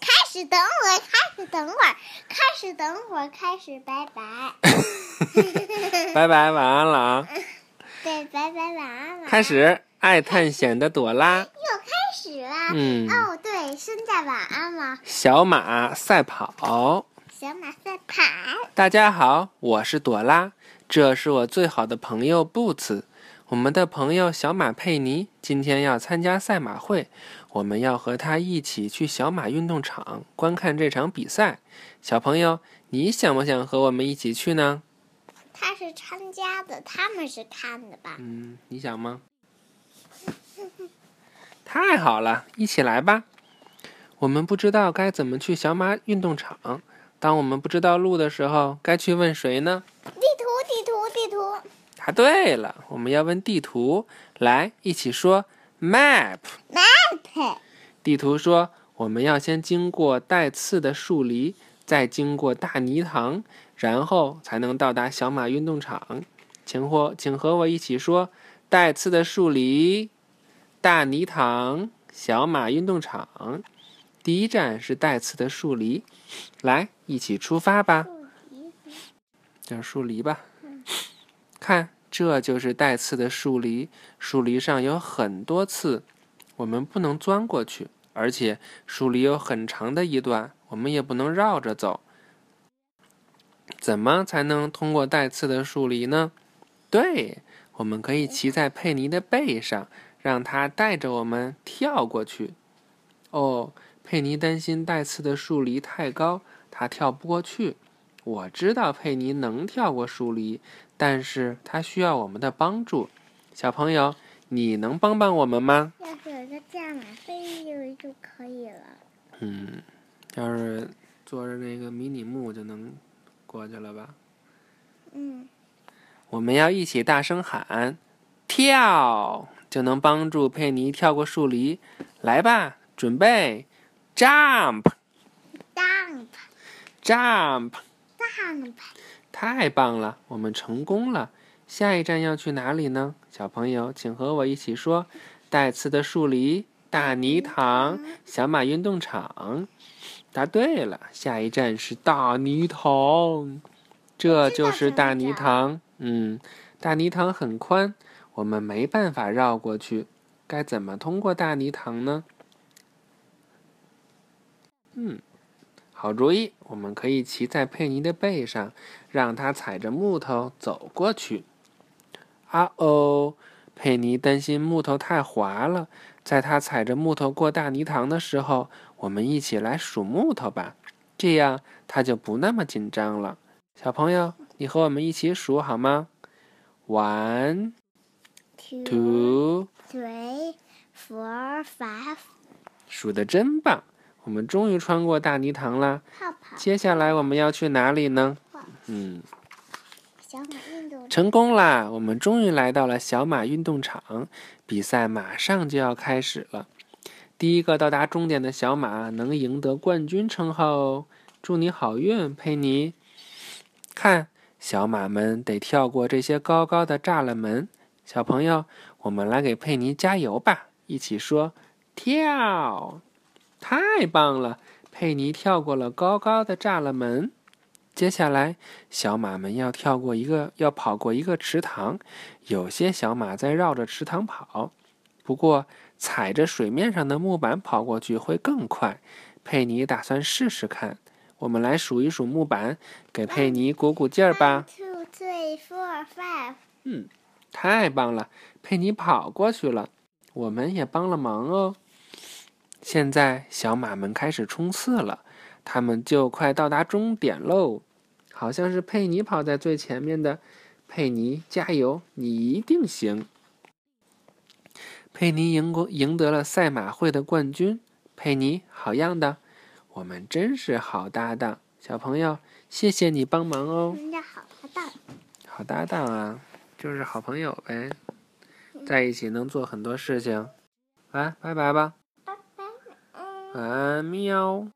开始等会儿，开始等会儿，开始等会儿，开始拜拜。拜拜，晚安了啊！对，拜拜，晚安了。开始，爱探险的朵拉。又开始啦。嗯哦，对，现在晚安了。小马赛跑。小马赛跑。大家好，我是朵拉，这是我最好的朋友布茨。我们的朋友小马佩尼今天要参加赛马会，我们要和他一起去小马运动场观看这场比赛。小朋友，你想不想和我们一起去呢？他是参加的，他们是看的吧？嗯，你想吗？太好了，一起来吧。我们不知道该怎么去小马运动场。当我们不知道路的时候，该去问谁呢？地图，地图，地图。答对了，我们要问地图。来，一起说 map。map。地图说，我们要先经过带刺的树篱，再经过大泥塘，然后才能到达小马运动场。请和请和我一起说：带刺的树篱，大泥塘，小马运动场。第一站是带刺的树篱，来，一起出发吧。叫树篱吧？看，这就是带刺的树篱，树篱上有很多刺，我们不能钻过去，而且树篱有很长的一段，我们也不能绕着走。怎么才能通过带刺的树篱呢？对，我们可以骑在佩妮的背上，让它带着我们跳过去。哦，佩妮担心带刺的树篱太高，她跳不过去。我知道佩妮能跳过树篱，但是她需要我们的帮助。小朋友，你能帮帮我们吗？要是有个驾马飞就可以了。嗯，要是坐着那个迷你木就能过去了吧？嗯。我们要一起大声喊“跳”，就能帮助佩妮跳过树篱。来吧，准备，jump，jump，jump。jump，太棒了，我们成功了。下一站要去哪里呢？小朋友，请和我一起说：带刺的树篱、大泥塘、小马运动场。答对了，下一站是大泥塘，这就是大泥塘。嗯，大泥塘很宽，我们没办法绕过去。该怎么通过大泥塘呢？嗯。好主意，我们可以骑在佩妮的背上，让她踩着木头走过去。啊哦，佩妮担心木头太滑了，在她踩着木头过大泥塘的时候，我们一起来数木头吧，这样她就不那么紧张了。小朋友，你和我们一起数好吗？One, two, three, four, five。数的真棒！我们终于穿过大泥塘了。接下来我们要去哪里呢？嗯，小马运动成功啦！我们终于来到了小马运动场，比赛马上就要开始了。第一个到达终点的小马能赢得冠军称号哦！祝你好运，佩妮。看，小马们得跳过这些高高的栅栏门。小朋友，我们来给佩妮加油吧！一起说：跳！太棒了！佩妮跳过了高高的栅栏门。接下来，小马们要跳过一个，要跑过一个池塘。有些小马在绕着池塘跑，不过踩着水面上的木板跑过去会更快。佩妮打算试试看。我们来数一数木板，给佩妮鼓鼓劲儿吧。Two, three, four, five。嗯，太棒了！佩妮跑过去了，我们也帮了忙哦。现在小马们开始冲刺了，他们就快到达终点喽。好像是佩妮跑在最前面的，佩妮加油，你一定行！佩妮赢过，赢得了赛马会的冠军。佩妮，好样的！我们真是好搭档，小朋友，谢谢你帮忙哦。人家好搭档。好搭档啊，就是好朋友呗，在一起能做很多事情。来，拜拜吧。喵。